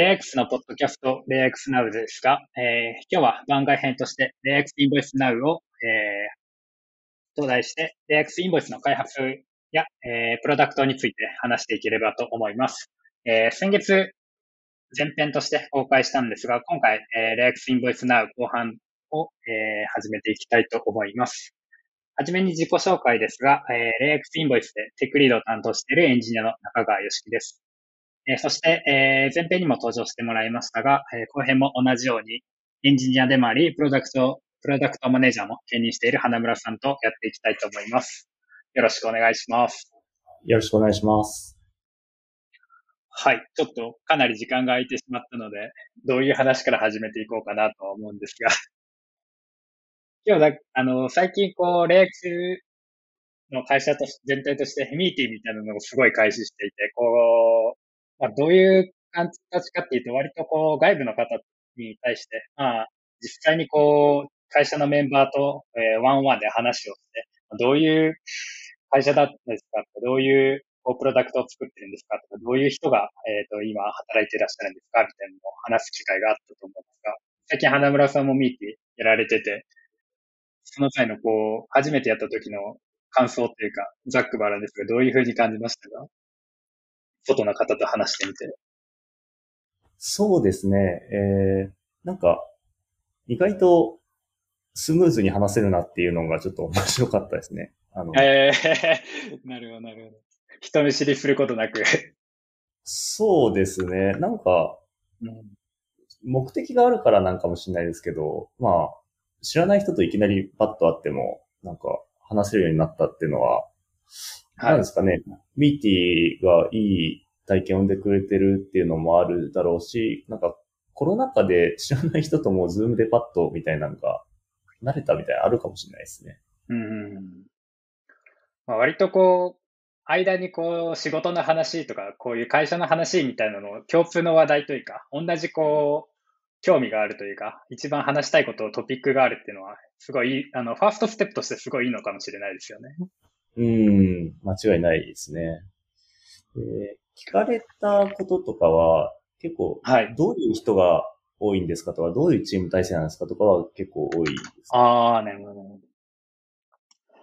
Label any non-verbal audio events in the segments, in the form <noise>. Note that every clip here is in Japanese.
LayX のポッドキャスト LayX Now ですが、えー、今日は番外編として LayX Invoice Now を、えー、と題して LayX Invoice の開発や、えー、プロダクトについて話していければと思います。えー、先月前編として公開したんですが、今回、えー、LayX Invoice Now 後半を、えー、始めていきたいと思います。はじめに自己紹介ですが、えー、LayX Invoice でテックリードを担当しているエンジニアの中川よしきです。えー、そして、えー、前編にも登場してもらいましたが、えー、後編も同じようにエンジニアでもあり、プロダクト、プロダクトマネージャーも兼任している花村さんとやっていきたいと思います。よろしくお願いします。よろしくお願いします。はい。ちょっとかなり時間が空いてしまったので、どういう話から始めていこうかなと思うんですが。<laughs> 今日だ、あの、最近こう、レークの会社と全体としてミーティーみたいなのをすごい開始していて、こう、まあ、どういう形かっていうと、割とこう、外部の方に対して、まあ、実際にこう、会社のメンバーと、えー、ワンワンで話をして、どういう会社だったんですかどういうこうプロダクトを作ってるんですかとか、どういう人が、えっ、ー、と、今働いていらっしゃるんですかみたいなのを話す機会があったと思うんですが、最近花村さんもミーティーやられてて、その際のこう、初めてやった時の感想っていうか、ざっくばらんですが、どういうふうに感じましたか？外の方と話してみて。そうですね。えー、なんか、意外とスムーズに話せるなっていうのがちょっと面白かったですね。あの、えー、<laughs> なるほど、なるほど。人見知りすることなく。そうですね。なんか、うん、目的があるからなんかもしれないですけど、まあ、知らない人といきなりパッと会っても、なんか話せるようになったっていうのは、なんですかね、 Meety がいい体験を生んでくれてるっていうのもあるだろうし、なんかコロナ禍で知らない人とも Zoom でパッとみたいなのが慣れたみたいなあるかもしれないですね。うん。まあ、割とこう、間にこう仕事の話とか、こういう会社の話みたいなのを共通の話題というか、同じこう、興味があるというか、一番話したいことをトピックがあるっていうのは、すごい、あの、ファーストステップとしてすごいいいのかもしれないですよね。うん、間違いないですね。えー、聞かれたこととかは、結構、はい。どういう人が多いんですかとか、どういうチーム体制なんですかとかは結構多いです、ああ、なるほど。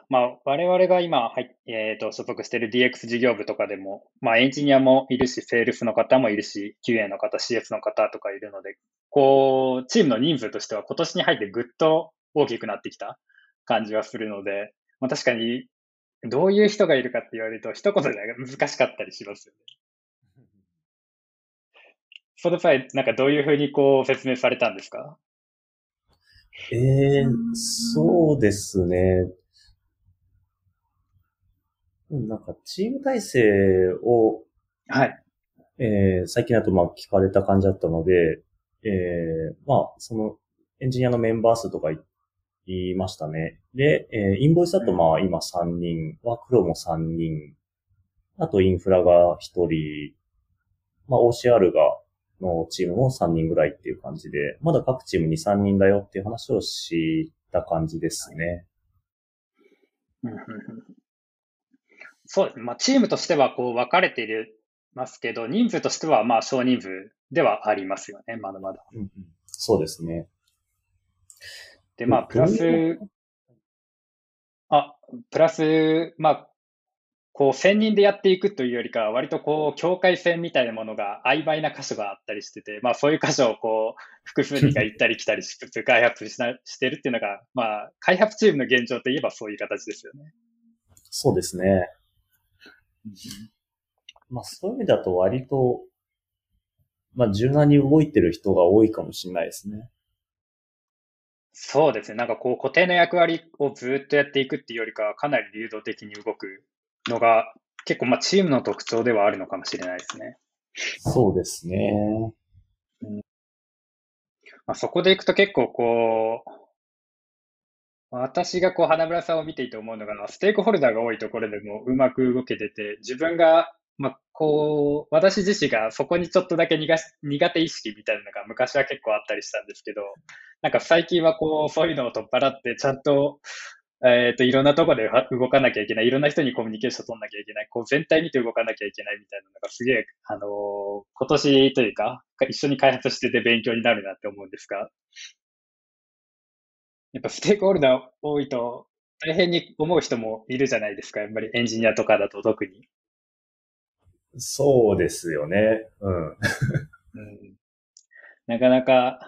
まあ、我々が今、はい、えっ、ー、と、所属している DX 事業部とかでも、まあ、エンジニアもいるし、セールスの方もいるし、QA の方、CS の方とかいるので、こう、チームの人数としては今年に入ってぐっと大きくなってきた感じはするので、まあ、確かにどういう人がいるかって言われると、一言で難しかったりしますよね。その際、なんかどういうふうにこう説明されたんですか？ええー、そうですね。なんかチーム体制を、はい。えー、最近だとまあ聞かれた感じだったので、えー、まあ、そのエンジニアのメンバー数とかいましたね。で、えー、インボイスだとまあ今3人、ワークフローも3人、あとインフラが1人、まあ OCR が、のチームも3人ぐらいっていう感じで、まだ各チーム2、3人だよっていう話をした感じですね。そうですね。まあチームとしてはこう分かれているますけど、人数としてはまあ少人数ではありますよね、まだまだ。うんうん、そうですね。で、まあ、プラス、あ、プラス、まあ、こう、専任でやっていくというよりかは、割とこう、境界線みたいなものが曖昧な箇所があったりしてて、まあ、そういう箇所をこう、複数人が行ったり来たりし、<laughs> 開発しなしてるっていうのが、まあ、開発チームの現状といえばそういう形ですよね。そうですね。まあ、そういう意味だと割と、まあ、柔軟に動いてる人が多いかもしれないですね。そうですね。なんかこう固定の役割をずっとやっていくっていうよりかは、かなり流動的に動くのが、結構まあチームの特徴ではあるのかもしれないですね。そうですね。うんまあ、そこでいくと結構こう、私がこう花村さんを見ていて思うのが、ステークホルダーが多いところでもうまく動けてて、自分がまあ、こう、私自身がそこにちょっとだけ苦苦手意識みたいなのが昔は結構あったりしたんですけど、なんか最近はこう、そういうのを取っ払って、ちゃんと、えっ、ー、と、いろんなところで動かなきゃいけない、いろんな人にコミュニケーション取んなきゃいけない、こう全体見て動かなきゃいけないみたいなのがすげえ、あのー、今年というか、一緒に開発してて勉強になるなって思うんですが、やっぱステークホルダー多いと大変に思う人もいるじゃないですか、やっぱりエンジニアとかだと特に。そうですよね。うん。うん、<laughs> なかなか、や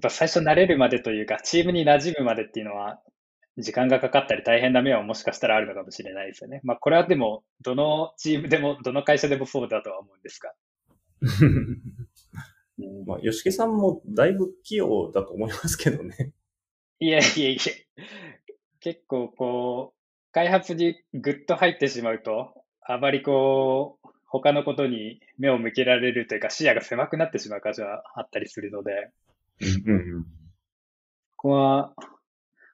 っぱ最初慣れるまでというか、チームに馴染むまでっていうのは、時間がかかったり大変な面はもしかしたらあるのかもしれないですよね。まあこれはでも、どのチームでも、どの会社でもそうだとは思うんですが。<laughs> まあ、吉木さんもだいぶ器用だと思いますけどね。いやいやいや、結構こう、開発にぐっと入ってしまうと、あまりこう、他のことに目を向けられるというか視野が狭くなってしまう感じはあったりするので、ここは、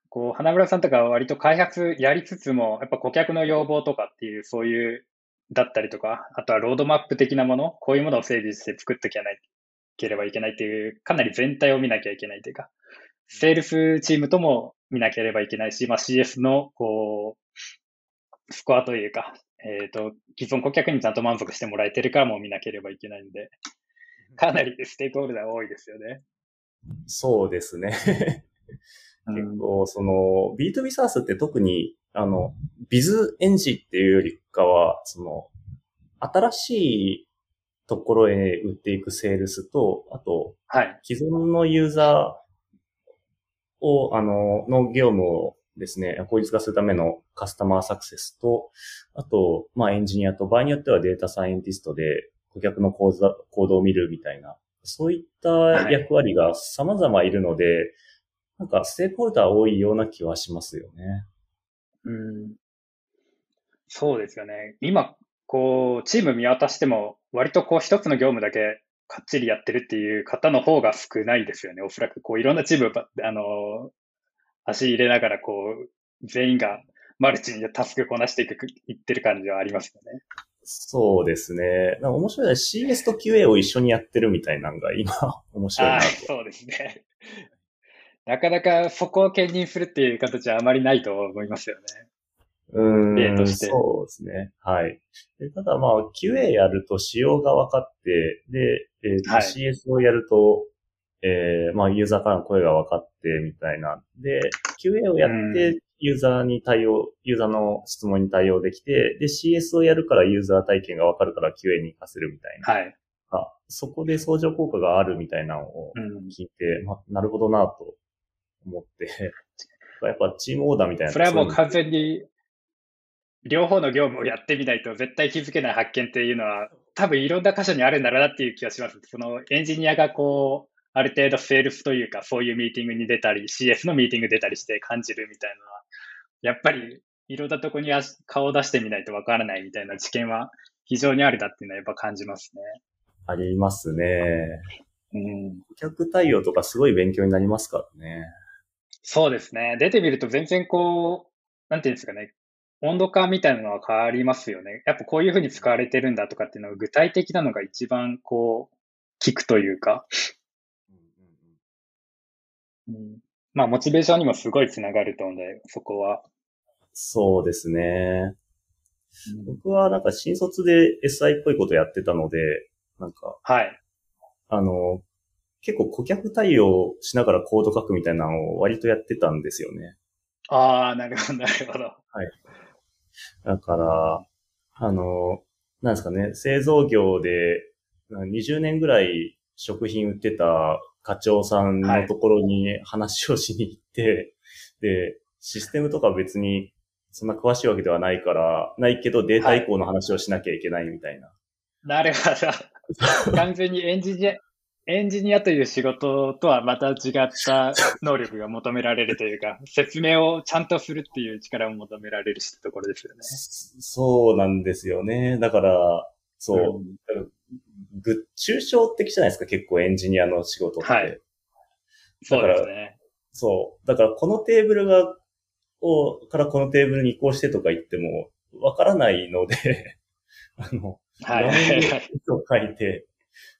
こう、花村さんとかは割と開発やりつつも、やっぱ顧客の要望とかっていう、そういう、だったりとか、あとはロードマップ的なもの、こういうものを整備して作っていけないければいけないっていう、かなり全体を見なきゃいけないというか、セールスチームとも見なければいけないし、まあ、CS の、こう、スコアというか、えっ、ー、と、既存顧客にちゃんと満足してもらえてるかも見なければいけないので、かなりステークホルダー多いですよね。そうですね。結構、その、B2B サースって特に、あの、ビズエンジっていうよりかは、その、新しいところへ売っていくセールスと、あと、はい。既存のユーザーを、あの、の業務をですね、効率化するためのカスタマーサクセスと、あと、まあエンジニアと、場合によってはデータサイエンティストで顧客の行動を見るみたいな、そういった役割が様々いるので、はい、なんかステークホルダー多いような気はしますよね。うん。そうですよね。今、こう、チーム見渡しても、割とこう一つの業務だけかっちりやってるっていう方の方が少ないですよね。おそらく、こういろんなチーム、あの、足入れながら、こう、全員がマルチにタスクこなしていく、いってる感じはありますよね。そうですね。面白い CS と QA を一緒にやってるみたいなのが今、<laughs> 面白いなと。そうですね。なかなかそこを兼任するっていう形はあまりないと思いますよね。うん。例として。そうですね。はい。でただまあ、QA やると仕様が分かって、で、えーはい、CS をやると、えー、まあ、ユーザーからの声が分かって、みたいな。で、QA をやって、ユーザーに対応、ユーザーの質問に対応できて、で、CS をやるからユーザー体験が分かるから QA に活かせるみたいな。はい。あそこで相乗効果があるみたいなのを聞いて、うん、まあ、なるほどなと思って、<laughs> やっぱチームオーダーみたいな。それはもう完全に、両方の業務をやってみないと絶対気づけない発見っていうのは、多分いろんな箇所にあるんだろうなっていう気がします。そのエンジニアがこう、ある程度セールスというか、そういうミーティングに出たり、CS のミーティング出たりして感じるみたいなのは、やっぱりいろんなとこに顔を出してみないとわからないみたいな知見は非常にあるなっていうのはやっぱ感じますね。ありますね。うん。顧客対応とかすごい勉強になりますからね。そうですね。出てみると全然こう、なんていうんですかね、温度感みたいなのは変わりますよね。やっぱこういうふうに使われてるんだとかっていうのが具体的なのが一番こう、聞くというか、うん、まあ、モチベーションにもすごいつながると思うんで、そこは。そうですね。うん、僕はなんか新卒で SI っぽいことやってたので、なんか、はい。あの、結構顧客対応しながらコード書くみたいなのを割とやってたんですよね。ああ、なるほど、なるほど。はい。だから、あの、なんですかね、製造業で20年ぐらい食品売ってた課長さんのところに話をしに行って、はい、で、システムとか別にそんな詳しいわけではないから、ないけどデータ移行の話をしなきゃいけないみたいな。はい、なるほど。<laughs> 完全にエンジニア、エンジニアという仕事とはまた違った能力が求められるというか、<laughs> 説明をちゃんとするっていう力を求められるところですよね。そうなんですよね。だから、そう、うん、ぐ、抽象的じゃないですか、結構エンジニアの仕事って。はい。そうですね。そう。だからこのテーブルが、を、からこのテーブルに移行してとか言っても、わからないので <laughs> あの、はい。と書いて、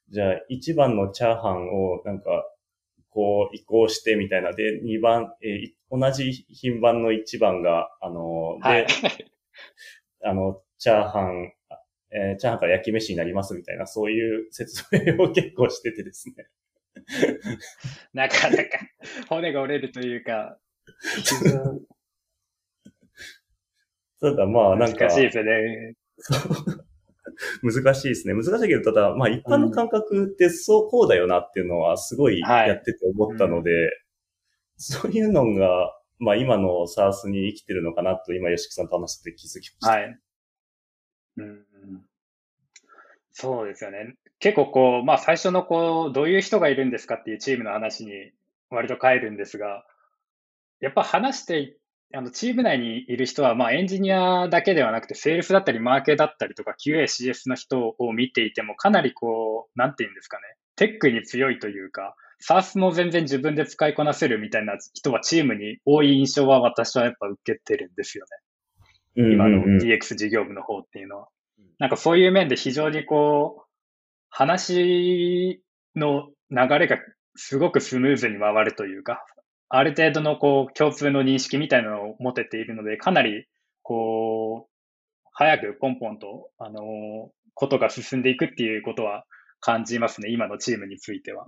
じゃあ、一番のチャーハンを、なんか、こう移行してみたいなで、2番、えー、同じ品番の1番が、あの、で、はい、あの、チャーハン、えー、チャーハンから焼き飯になりますみたいな、そういう説明を結構しててですね。<laughs> なかなか骨が折れるというか、<laughs> ただまあなんか。難しいですね。<laughs> 難しいですね。難しいけど、ただ、まあ一般の感覚ってそうこうだよなっていうのはすごいやってて思ったので、はいうん、そういうのが、まあ今のサースに生きてるのかなと今、吉木さんと話して気づきました。はい。うん、そうですよね。結構こう、まあ最初のこう、どういう人がいるんですかっていうチームの話に割と変えるんですが、やっぱ話してあのチーム内にいる人は、まあ、エンジニアだけではなくて、セールスだったり、マーケだったりとか、QA、CS の人を見ていても、かなりこう、なんていうんですかね、テックに強いというか、SARS も全然自分で使いこなせるみたいな人はチームに多い印象は私はやっぱ受けてるんですよね。今の DX 事業部の方っていうのは。なんかそういう面で非常にこう、話の流れがすごくスムーズに回るというか、ある程度のこう共通の認識みたいなのを持てているので、かなりこう、早くポンポンと、あの、ことが進んでいくっていうことは感じますね、今のチームについては。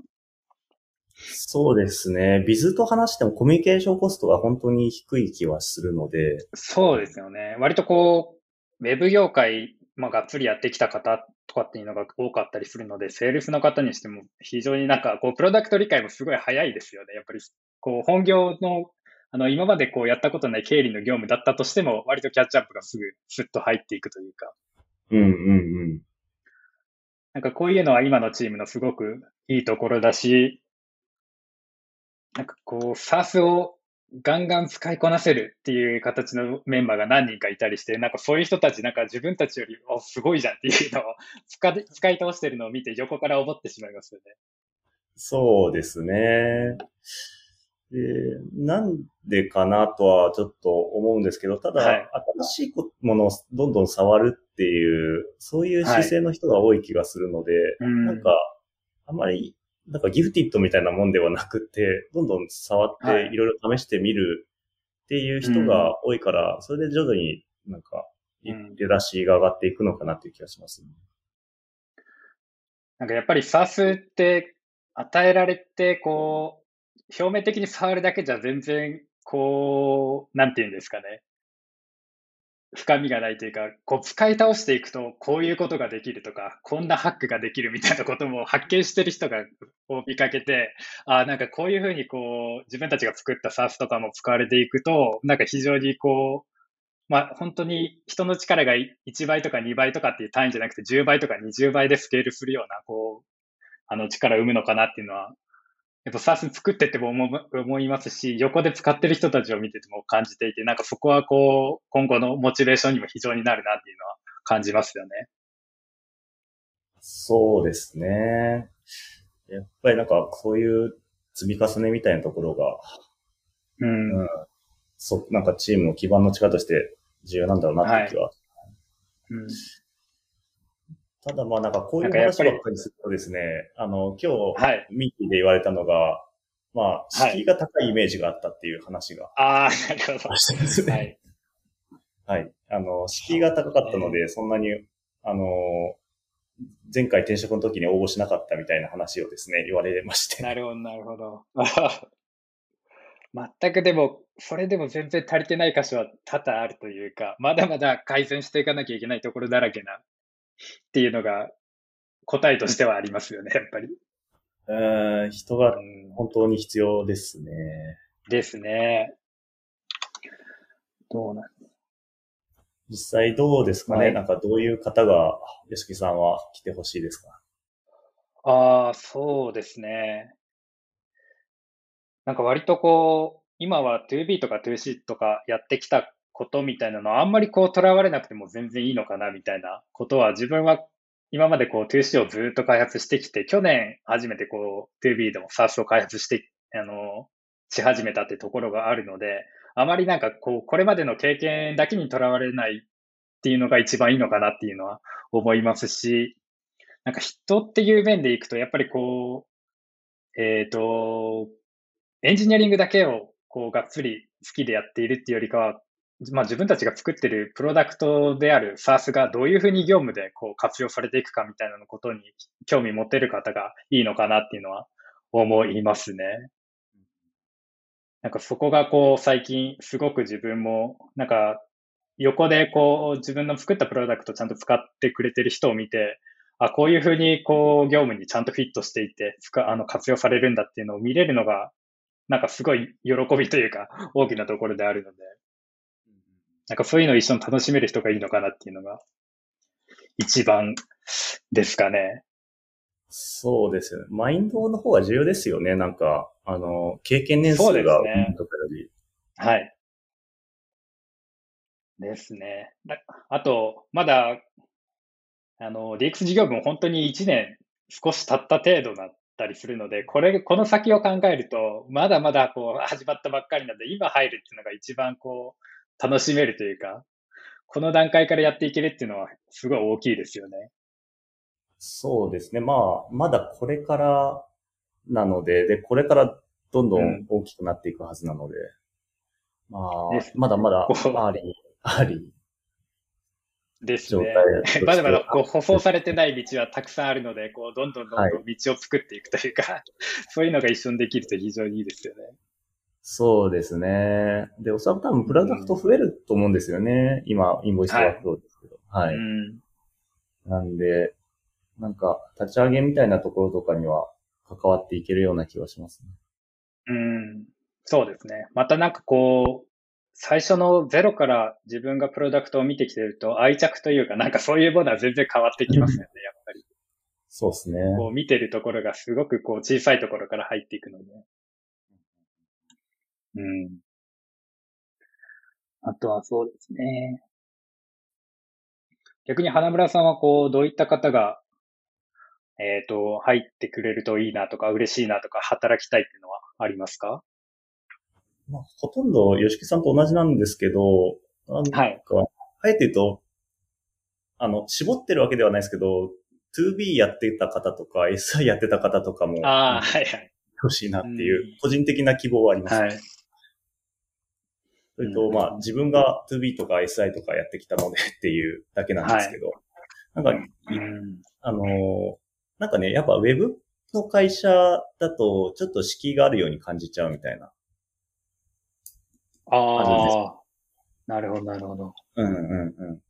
そうですね。ビズと話してもコミュニケーションコストが本当に低い気はするので。そうですよね。割とこう、ウェブ業界、まあ、がっつりやってきた方とかっていうのが多かったりするので、セールスの方にしても非常になんか、こう、プロダクト理解もすごい早いですよね。やっぱりこう、本業の、あの、今までこう、やったことない経理の業務だったとしても、割とキャッチアップがすぐ、スッと入っていくというか。うんうんうん。なんかこういうのは今のチームのすごくいいところだし、なんかこう、SARS をガンガン使いこなせるっていう形のメンバーが何人かいたりして、なんかそういう人たち、なんか自分たちより、お、すごいじゃんっていうのを <laughs> 使使い倒してるのを見て横から思ってしまいますよね。そうですね。で、なんでかなとはちょっと思うんですけど、ただ、はい、新しいものをどんどん触るっていう、そういう姿勢の人が多い気がするので、はい、なんか、あまり、なんかギフティッドみたいなもんではなくて、<laughs> どんどん触ってい。ろいろ試してみるっていう人が多いから、それで徐々になんか、出だしが上がっていくのかなっていう気がします、ね、なんかやっぱり SARS って与えられて、こう、表面的に触るだけじゃ全然、こう、なんて言うんですかね。深みがないというか、こう使い倒していくと、こういうことができるとか、こんなハックができるみたいなことも発見してる人がを見かけて、ああなんかこういうふうにこう、自分たちが作った SARS とかも使われていくと、なんか非常にこう、まあ本当に人の力が1倍とか2倍とかっていう単位じゃなくて10倍とか20倍でスケールするような、こう、あの力を生むのかなっていうのはやっぱ SARS 作ってても思いますし、横で使ってる人たちを見てても感じていて、なんかそこはこう、今後のモチベーションにも非常になるなっていうのは感じますよね。そうですね。やっぱりなんかそういう積み重ねみたいなところが、うん、うん、そなんかチームの基盤の力として重要なんだろうなって気は、はい。うんただまあなんかこういう話ばっかりするとですね、あの、今日、はい、ミーティーで言われたのが、まあ、敷居が高いイメージがあったっていう話が。ああ、なるほど。はい。はい。あの、敷居が高かったので、そんなに、あの、前回転職の時に応募しなかったみたいな話をですね、言われまして。なるほど、なるほど。<laughs> 全くでも、それでも全然足りてない箇所は多々あるというか、まだまだ改善していかなきゃいけないところだらけなっていうのが答えとしてはありますよね、やっぱり。うん、人が本当に必要ですね。ですね。どうなん？実際どうですかね、はい、なんかどういう方が、吉木さんは来てほしいですか？ああ、そうですね。なんか割とこう、今は 2B とか 2C とかやってきたことみたいなのはあんまりこう囚われなくても全然いいのかなみたいなことは自分は今までこう 2C をずっと開発してきて、去年初めてこう 2B でも SARS を開発して、あの、し始めたってところがあるので、あまりなんかこう、これまでの経験だけにとらわれないっていうのが一番いいのかなっていうのは思いますし、なんか人っていう面でいくと、やっぱりこう、えっ、ー、と、エンジニアリングだけを、こう、がっつり好きでやっているっていうよりかは、まあ自分たちが作ってるプロダクトである SARS がどういうふうに業務でこう活用されていくかみたいなのことに興味持てる方がいいのかなっていうのは思いますね。なんかそこがこう最近すごく自分もなんか横でこう自分の作ったプロダクトちゃんと使ってくれてる人を見て、あ、こういうふうにこう業務にちゃんとフィットしていて、あの活用されるんだっていうのを見れるのが、なんかすごい喜びというか大きなところであるので、なんかそういうのを一緒に楽しめる人がいいのかなっていうのが一番ですかね。そうですよね。マインドの方が重要ですよね。なんか、あの、経験年数が、ね、はい。ですね。あと、まだ、あの、DX 事業部も本当に1年少し経った程度だったりするので、これ、この先を考えると、まだまだこう、始まったばっかりなんで、今入るっていうのが一番こう、楽しめるというか、この段階からやっていけるっていうのは、すごい大きいですよね。そうですね。まあ、まだこれからなので、で、これからどんどん大きくなっていくはずなので、うん、まあ、まだまだ、あり、あり。ですね。<laughs> まだまだこう舗装されてない道はたくさんあるので、こうどんどんどんどん道を作っていくというか、はい、そういうのが一緒にできると非常にいいですよね。そうですね。で、おそらく多分プロダクト増えると思うんですよね。うん、今、インボイスワークフローですけど。はい。はいうん、なんで、なんか、立ち上げみたいなところとかには関わっていけるような気はしますね。うん。そうですね。またなんかこう、最初のゼロから自分がプロダクトを見てきてると愛着というか、なんかそういうものは全然変わってきますよね、やっぱり。そうですね。こう見てるところがすごくこう小さいところから入っていくので。うん。あとはそうですね。逆に花村さんはこう、どういった方がえっ、ー、と、入ってくれるといいなとか、嬉しいなとか、働きたいっていうのはありますか？まあ、ほとんど吉木さんと同じなんですけど、なんか、はい、あえて言うと、あの、絞ってるわけではないですけど、2B やってた方とか、SI やってた方とかも、ああ、はいはい。欲しいなっていう、個人的な希望はあります。はい。それと、まあ、自分が 2B とか SI とかやってきたので <laughs> っていうだけなんですけど、はい、なんか、うん、あの、なんかね、やっぱウェブの会社だと、ちょっと敷居があるように感じちゃうみたいな。ああ。なるほど、なるほど。うんうんうん。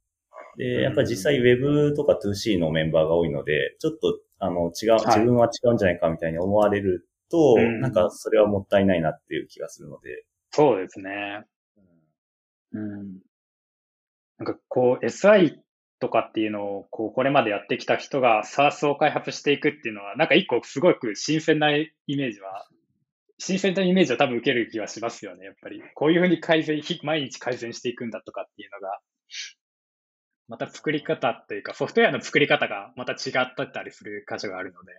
で、やっぱり実際ウェブとか 2C のメンバーが多いので、ちょっと、あの、違う、自分は違うんじゃないかみたいに思われると、はい、なんかそれはもったいないなっていう気がするので。そうですね。うん。なんかこう、SI とかっていうのを、こう、これまでやってきた人が SARS を開発していくっていうのは、なんか一個すごく新鮮なイメージは、新鮮なイメージは多分受ける気はしますよね、やっぱり。こういうふうに改善、毎日改善していくんだとかっていうのが、また作り方というか、ソフトウェアの作り方がまた違ったりする箇所があるので。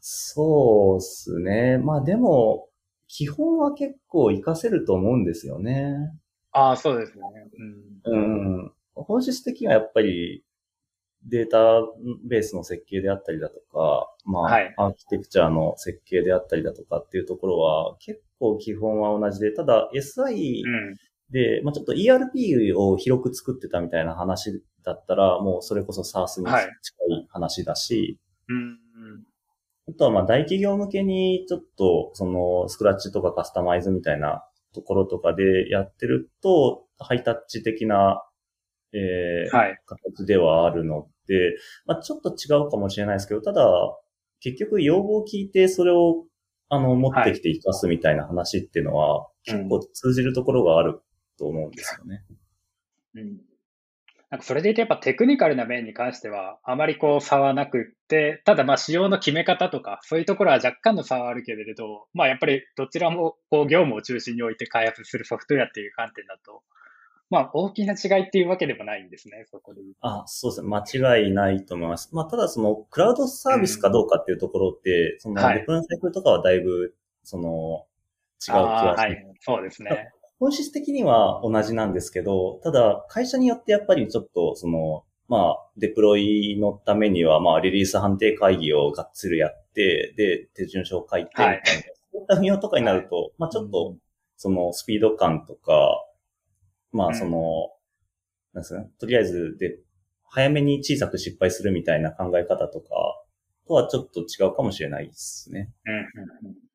そうっすね。まあでも、基本は結構活かせると思うんですよね。ああ、そうですね。うん。うん。本質的にはやっぱりデータベースの設計であったりだとか、まあ、はい、アーキテクチャの設計であったりだとかっていうところは結構基本は同じで、ただ SI で、うん、まあちょっと ERP を広く作ってたみたいな話だったら、もうそれこそ SARS に近い話だし、はい、うんあとはまあ大企業向けにちょっとそのスクラッチとかカスタマイズみたいなところとかでやってると、ハイタッチ的なえー、はい、形ではあるので、まあ、ちょっと違うかもしれないですけど、ただ、結局要望を聞いてそれを、あの、持ってきて活かすみたいな話っていうのは、結構通じるところがあると思うんですよね。うん。なんかそれで言うとやっぱテクニカルな面に関しては、あまりこう差はなくって、ただまあ仕様の決め方とか、そういうところは若干の差はあるけれど、まあやっぱりどちらもこう業務を中心に置いて開発するソフトウェアっていう観点だと、まあ、大きな違いっていうわけでもないんですね、そこで。あ、そうですね。間違いないと思います。まあ、ただその、クラウドサービスかどうかっていうところって、うん、その、デプロイサイクルとかはだいぶ、その、違う気がする。はい、そうですね。本質的には同じなんですけど、ただ、会社によってやっぱりちょっと、その、まあ、デプロイのためには、まあ、リリース判定会議をがっつりやって、で、手順書を書いて、はい、そういった運用とかになると、はい、まあ、ちょっと、その、スピード感とか、まあ、その、うん、なんですかね、とりあえず、で、早めに小さく失敗するみたいな考え方とか、とはちょっと違うかもしれないですね。うんうんうん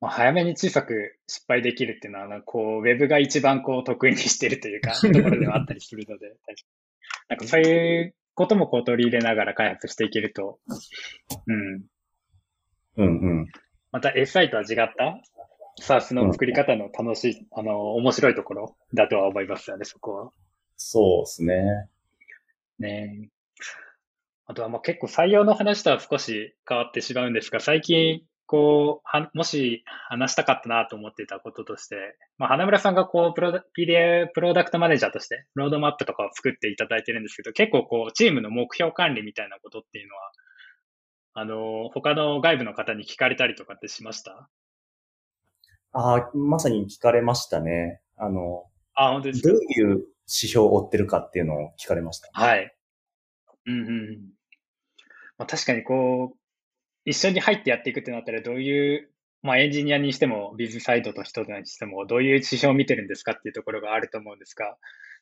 まあ、早めに小さく失敗できるっていうのは、こう、ウェブが一番こう得意にしてるというか、<laughs> ところではあったりするので、なんかそういうこともこう取り入れながら開発していけると、うん。うんうん。また SI とは違った SARS の作り方の楽しい、うん、あの、面白いところだとは思いますよね、そこは。そうですね。ねあとはまあ結構採用の話とは少し変わってしまうんですが、最近こう、は、もし話したかったなと思っていたこととして、まあ、花村さんがこう、プロ、PDA プロダクトマネージャーとして、ロードマップとかを作っていただいてるんですけど、結構こう、チームの目標管理みたいなことっていうのは、あの、他の外部の方に聞かれたりとかってしました？ああ、まさに聞かれましたね。あの、あ本当ですどういう指標を追ってるかっていうのを聞かれました。はい。うんうん。まあ、確かにこう、一緒に入ってやっていくってなったら、どういう、まあ、エンジニアにしても、ビズサイドと人にしても、どういう指標を見てるんですかっていうところがあると思うんですが、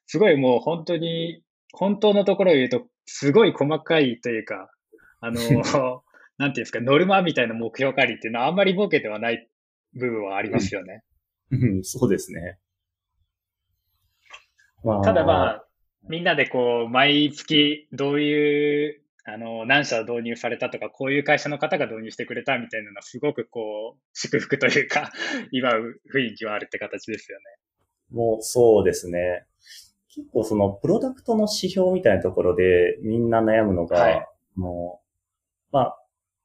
すごいもう本当に、本当のところを言うと、すごい細かいというか、あの、<laughs> なんていうんですか、ノルマみたいな目標管理っていうのはあんまり設けてはない部分はありますよね。うん、そうですね。まあ、ただまあ、みんなでこう、毎月どういうあの、何社導入されたとか、こういう会社の方が導入してくれたみたいなのは、すごくこう、祝福というか、<laughs> 祝う雰囲気はあるって形ですよね。もう、そうですね。結構その、プロダクトの指標みたいなところで、みんな悩むのが、はい、もう、まあ、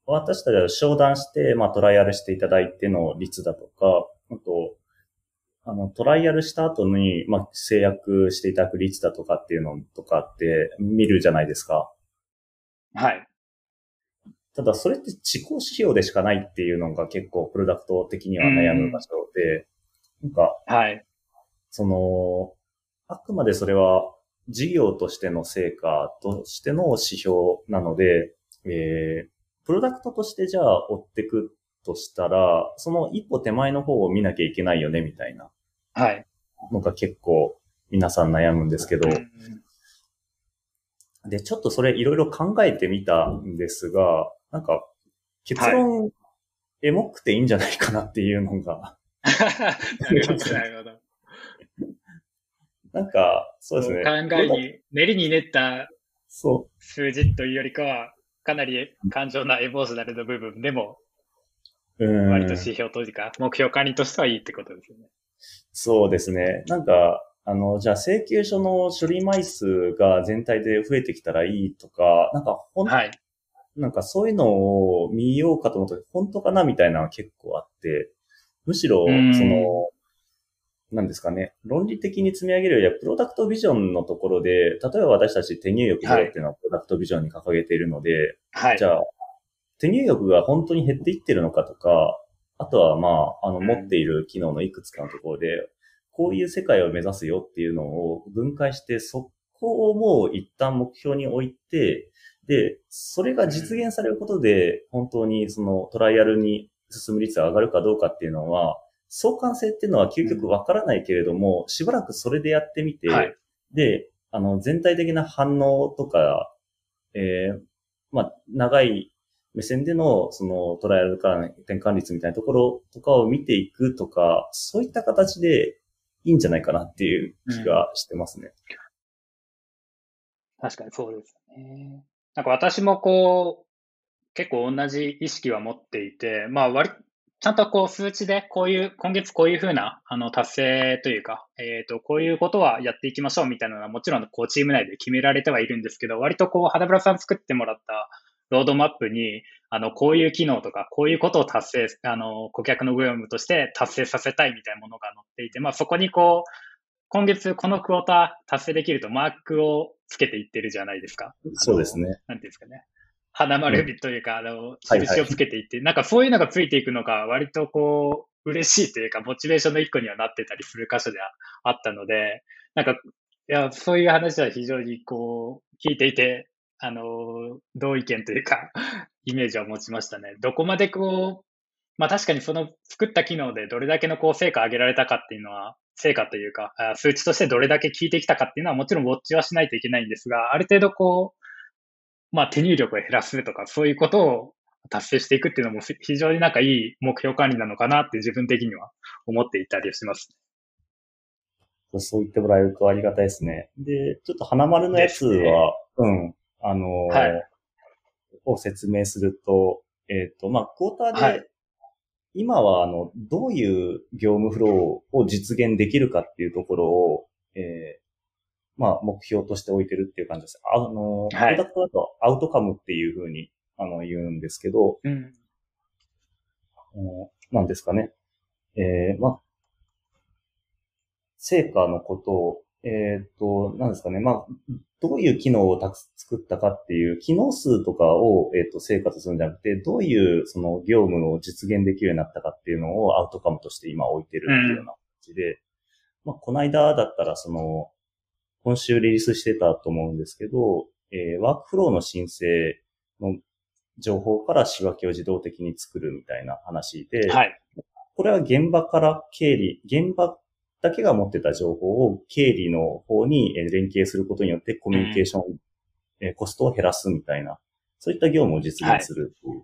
私たちは商談して、まあ、トライアルしていただいての率だとか、あと、あの、トライアルした後に、まあ、制約していただく率だとかっていうのとかって見るじゃないですか。はい。ただ、それって自己指標でしかないっていうのが結構プロダクト的には悩む場所で、なんか、はい。その、あくまでそれは事業としての成果としての指標なので、えー、プロダクトとしてじゃあ追っていくとしたら、その一歩手前の方を見なきゃいけないよね、みたいな。はい。のが結構皆さん悩むんですけど、で、ちょっとそれいろいろ考えてみたんですが、なんか、結論、エモくていいんじゃないかなっていうのが <laughs> なるほど、なるほど。なんか、そうですね。考えに、練りに練った数字というよりかは、かなり感情なエモーショナルの部分でも、割と指標というか、目標管理としてはいいってことですよね。そうですね。なんか、あの、じゃあ請求書の処理枚数が全体で増えてきたらいいとか、なんかほん、はい、なんかそういうのを見ようかと思ったら本当かなみたいなのは結構あって、むしろ、その、なんですかね、論理的に積み上げるよりは、プロダクトビジョンのところで、例えば私たち手入力ゼロっていうのはプロダクトビジョンに掲げているので、はい、じゃあ、手入力が本当に減っていってるのかとか、あとはまあ、あの、持っている機能のいくつかのところで、こういう世界を目指すよっていうのを分解して、そこをもう一旦目標に置いて、で、それが実現されることで、本当にそのトライアルに進む率が上がるかどうかっていうのは、相関性っていうのは究極わからないけれども、しばらくそれでやってみて、はい、で、あの、全体的な反応とか、えー、まあ、長い目線での、そのトライアルからの転換率みたいなところとかを見ていくとか、そういった形でいいんじゃないかなっていう気がしてますね。確かにそうですね。なんか私もこう、結構同じ意識は持っていて、まあ割、ちゃんとこう数値でこういう、今月こういうふうなあの達成というか、えっ、ー、と、こういうことはやっていきましょうみたいなのはもちろんこうチーム内で決められてはいるんですけど、割とこう、肌ブラさん作ってもらったロードマップに、あの、こういう機能とか、こういうことを達成、あの、顧客の業務として達成させたいみたいなものが載っていて、まあそこにこう、今月このクォーター達成できるとマークをつけていってるじゃないですか。そうですね。なんていうんですかね。花丸というか、うん、あの、印をつけていって、なんかそういうのがついていくのが割とこう、嬉しいというか、モチベーションの一個にはなってたりする箇所ではあったので、なんかいや、そういう話は非常にこう、聞いていて、あの、同意見というか、イメージを持ちましたね。どこまでこう、まあ確かにその作った機能でどれだけのこう成果上げられたかっていうのは、成果というか、数値としてどれだけ効いてきたかっていうのはもちろんウォッチはしないといけないんですが、ある程度こう、まあ手入力を減らすとか、そういうことを達成していくっていうのも非常になんかいい目標管理なのかなって自分的には思っていたりします。そう言ってもらえるとありがたいですね。で、ちょっと花丸のやつは、ね、うん、あのーはい、を説明すると、えっ、ー、と、まあ、クォーターで、はい、今は、あの、どういう業務フローを実現できるかっていうところを、えー、まあ、目標として置いてるっていう感じです。あの、プロダクトだとアウトカムっていうふうに、あの、言うんですけど、うん、なんですかね。えー、まあ、成果のことを、えっ、ー、と、なんですかね。まあ、どういう機能をたく作ったかっていう、機能数とかを、えっ、ー、と、成果とするんじゃなくて、どういうその業務を実現できるようになったかっていうのをアウトカムとして今置いてるっていうような感じで、うん、まあ、この間だったらその、今週リリースしてたと思うんですけど、えー、ワークフローの申請の情報から仕分けを自動的に作るみたいな話で、はい。これは現場から経理、現場だけが持ってた情報を経理の方に連携することによってコミュニケーション、うん、コストを減らすみたいな、そういった業務を実現するいう。はい、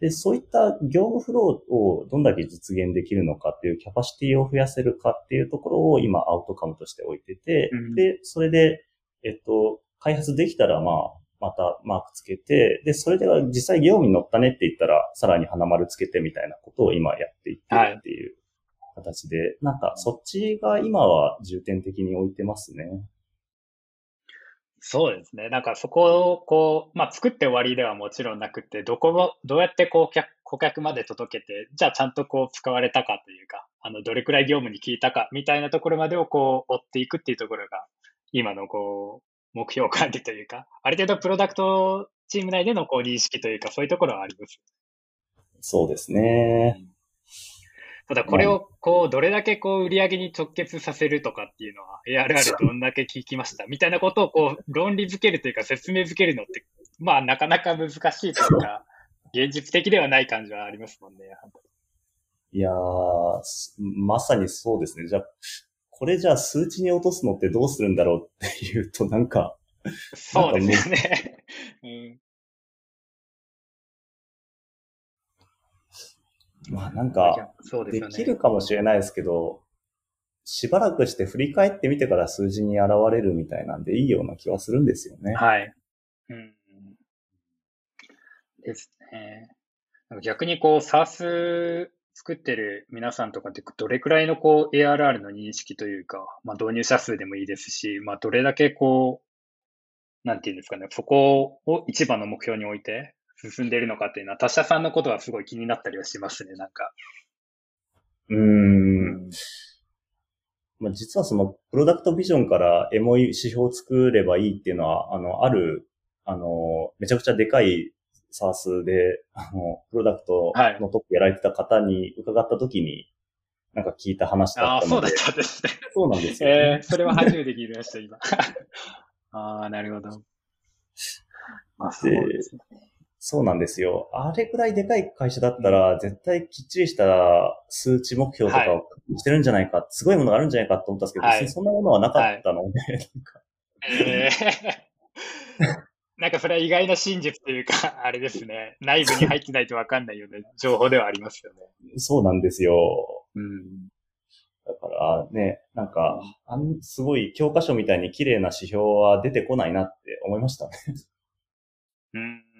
で、そういった業務フローをどんだけ実現できるのかっていうキャパシティを増やせるかっていうところを今アウトカムとして置いてて、うん、で、それで、えっと、開発できたらまあ、またマークつけて、で、それでは実際業務に乗ったねって言ったら、さらに花丸つけてみたいなことを今やっていってるっていう形で、なんかそっちが今は重点的に置いてますね。そうですね。なんかそこをこう、まあ作って終わりではもちろんなくて、どこも、どうやってこう客、顧客まで届けて、じゃあちゃんとこう使われたかというか、あの、どれくらい業務に効いたかみたいなところまでをこう追っていくっていうところが、今のこう、目標管理というか、ある程度プロダクトチーム内でのこう認識というか、そういうところはあります。そうですね。うんただこれをこう、どれだけこう売り上げに直結させるとかっていうのは ARR どんだけ聞きましたみたいなことをこう論理づけるというか説明づけるのって、まあなかなか難しいというか、現実的ではない感じはありますもんね。いやー、まさにそうですね。じゃあ、これじゃあ数値に落とすのってどうするんだろうっていうとなんか、そうですよね。<laughs> うんまあなんか、できるかもしれないですけど、しばらくして振り返ってみてから数字に現れるみたいなんでいいような気はするんですよね。はい。うん。ですね。逆にこう、サース作ってる皆さんとかってどれくらいのこう ARR の認識というか、まあ導入者数でもいいですし、まあどれだけこう、なんていうんですかね、そこを一番の目標に置いて、進んでいるのかっていうのは、他社さんのことはすごい気になったりはしますね、なんか。うーん。まあ、実はその、プロダクトビジョンからエモい指標を作ればいいっていうのは、あの、ある、あの、めちゃくちゃでかいサースで、あの、プロダクトのトップやられてた方に伺った時に、なんか聞いた話だったので。ああ、そうだったんですね。そうなんですよ、ね、えー、それは初めて聞きました、今。<laughs> ああ、なるほど。まあ、そうですね。そうなんですよ。あれくらいでかい会社だったら、絶対きっちりした数値目標とかをしてるんじゃないか、はい、すごいものがあるんじゃないかと思ったんですけど、はい、そんなものはなかったので、はい、なんか。えー、<laughs> なんかそれは意外な真実というか、あれですね。内部に入ってないとわかんないような情報ではありますよね。そうなんですよ。うん。だからね、なんか、あんすごい教科書みたいに綺麗な指標は出てこないなって思いましたね。うん。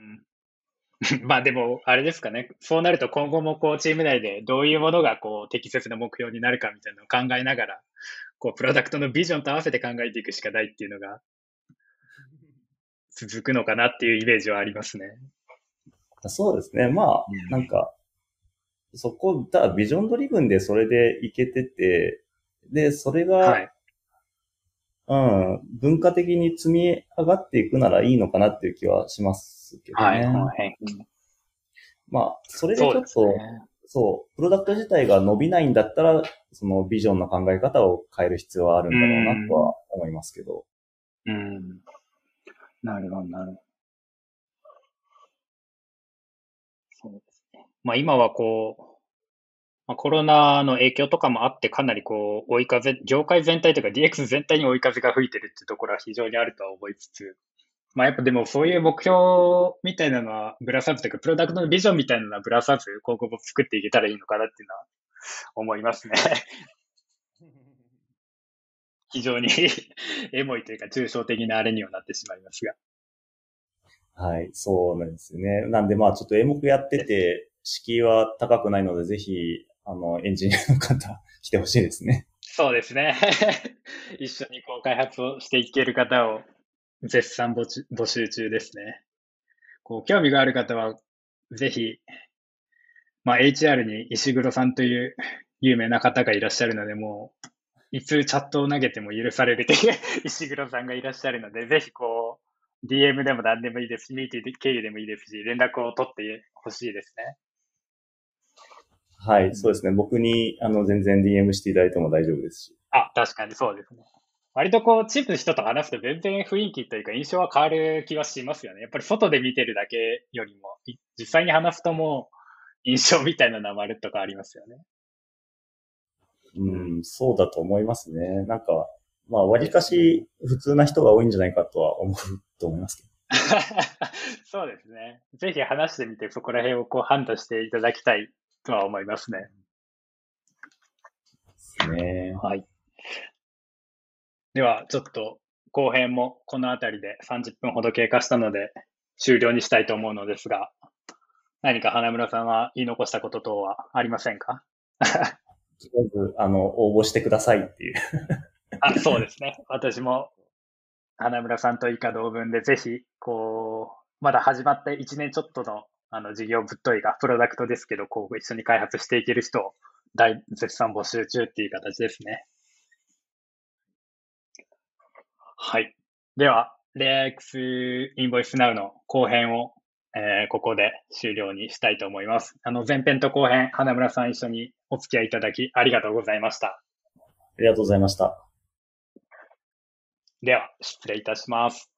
<laughs> まあでも、あれですかね。そうなると今後もこうチーム内でどういうものがこう適切な目標になるかみたいなのを考えながら、こうプロダクトのビジョンと合わせて考えていくしかないっていうのが続くのかなっていうイメージはありますね。そうですね。まあ、なんか、そこ、だビジョンドリブンでそれでいけてて、で、それが、はい、うん、文化的に積み上がっていくならいいのかなっていう気はしますけどね。はい。はい、まあ、それでちょっと、そう、プロダクト自体が伸びないんだったら、そのビジョンの考え方を変える必要はあるんだろうなとは思いますけど。うん。なるほど、なるほど。そうですね。まあ今はこう、まあ、コロナの影響とかもあって、かなりこう、追い風、業界全体というか DX 全体に追い風が吹いてるっていうところは非常にあるとは思いつつ、まあやっぱでもそういう目標みたいなのはぶらさずというか、プロダクトのビジョンみたいなのはぶらさず、広告を作っていけたらいいのかなっていうのは思いますね。<laughs> 非常に <laughs> エモいというか抽象的なあれにはなってしまいますが。はい、そうなんですよね。なんでまあちょっとエモくやってて、敷居は高くないので、ぜひ、あの、エンジニアの方、来てほしいですね。そうですね。<laughs> 一緒にこう開発をしていける方を絶賛募集中ですね。こう、興味がある方は、ぜひ、まあ、HR に石黒さんという有名な方がいらっしゃるので、もう、いつチャットを投げても許されるという <laughs> 石黒さんがいらっしゃるので、ぜひこう、DM でも何でもいいですし、ミーティング経由でもいいですし、連絡を取ってほしいですね。はい、そうですね。僕に、あの、全然 DM していただいても大丈夫ですし。あ、確かにそうですね。割とこう、チープの人と話すと全然雰囲気というか印象は変わる気はしますよね。やっぱり外で見てるだけよりも、実際に話すともう、印象みたいなのはまるとかありますよね。うん、そうだと思いますね。なんか、まあ、割かし普通な人が多いんじゃないかとは思うと思いますけど。<laughs> そうですね。ぜひ話してみて、そこら辺をこう判断していただきたいとは思いますね。ね。はい。では、ちょっと後編もこの辺りで30分ほど経過したので終了にしたいと思うのですが、何か花村さんは言い残したこと等はありませんか？とりあえず、あの、応募してくださいっていう <laughs> あ、そうですね。私も花村さんと以下同文でぜひ、こう、まだ始まって1年ちょっとのあの、事業ぶっといが、プロダクトですけど、こう、一緒に開発していける人を大絶賛募集中っていう形ですね。はい。では、レ x インボイスナウの後編を、えー、ここで終了にしたいと思います。あの、前編と後編、花村さん一緒にお付き合いいただきありがとうございました。ありがとうございました。では、失礼いたします。